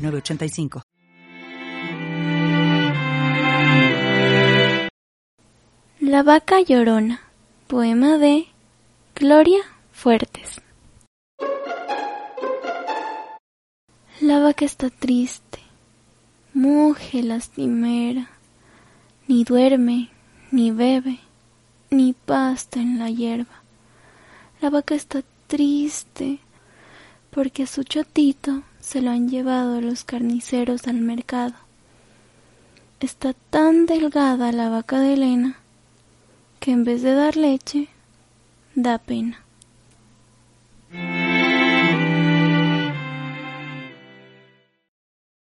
906985. La vaca llorona. Poema de Gloria Fuertes. La vaca está triste, muge lastimera, ni duerme, ni bebe, ni pasta en la hierba. La vaca está triste porque su chatito se lo han llevado los carniceros al mercado. Está tan delgada la vaca de Elena que en vez de dar leche, da pena.